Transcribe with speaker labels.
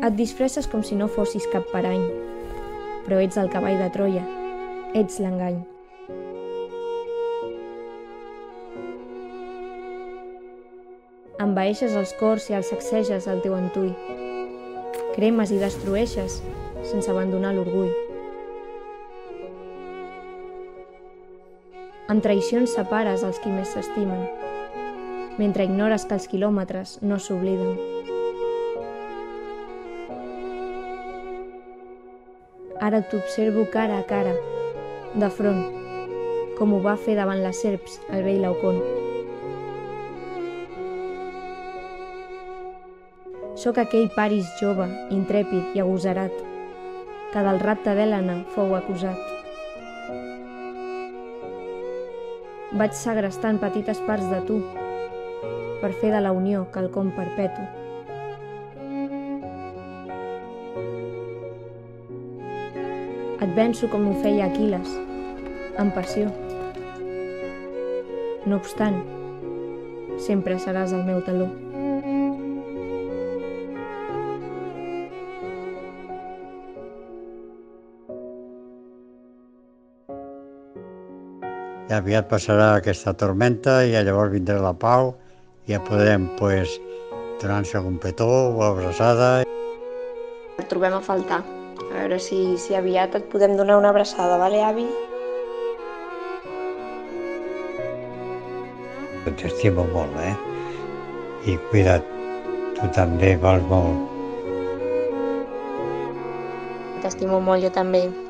Speaker 1: Et disfresses com si no fossis cap parany, però ets el cavall de Troia, ets l'engany. Envaeixes els cors i els sacseges al teu antui. Cremes i destrueixes sense abandonar l'orgull. Amb traïcions separes els qui més s'estimen, mentre ignores que els quilòmetres no s'obliden. Ara t'observo cara a cara, de front, com ho va fer davant les serps el vell Laucon. Sóc aquell Paris jove, intrèpid i agosarat, que del rapte d'Helena fou acusat. Vaig segrestant petites parts de tu per fer de la unió quelcom perpetu. Et venço com ho feia Aquiles, amb passió. No obstant, sempre seràs el meu taló.
Speaker 2: Ja aviat passarà aquesta tormenta i llavors vindrà la pau i ja podrem pues, donar-nos algun petó o abraçada.
Speaker 3: Et trobem a faltar. A veure si, si aviat et podem donar una abraçada, vale, avi?
Speaker 2: T'estimo molt, eh? I cuida't, tu també vals molt.
Speaker 3: T'estimo molt, jo també.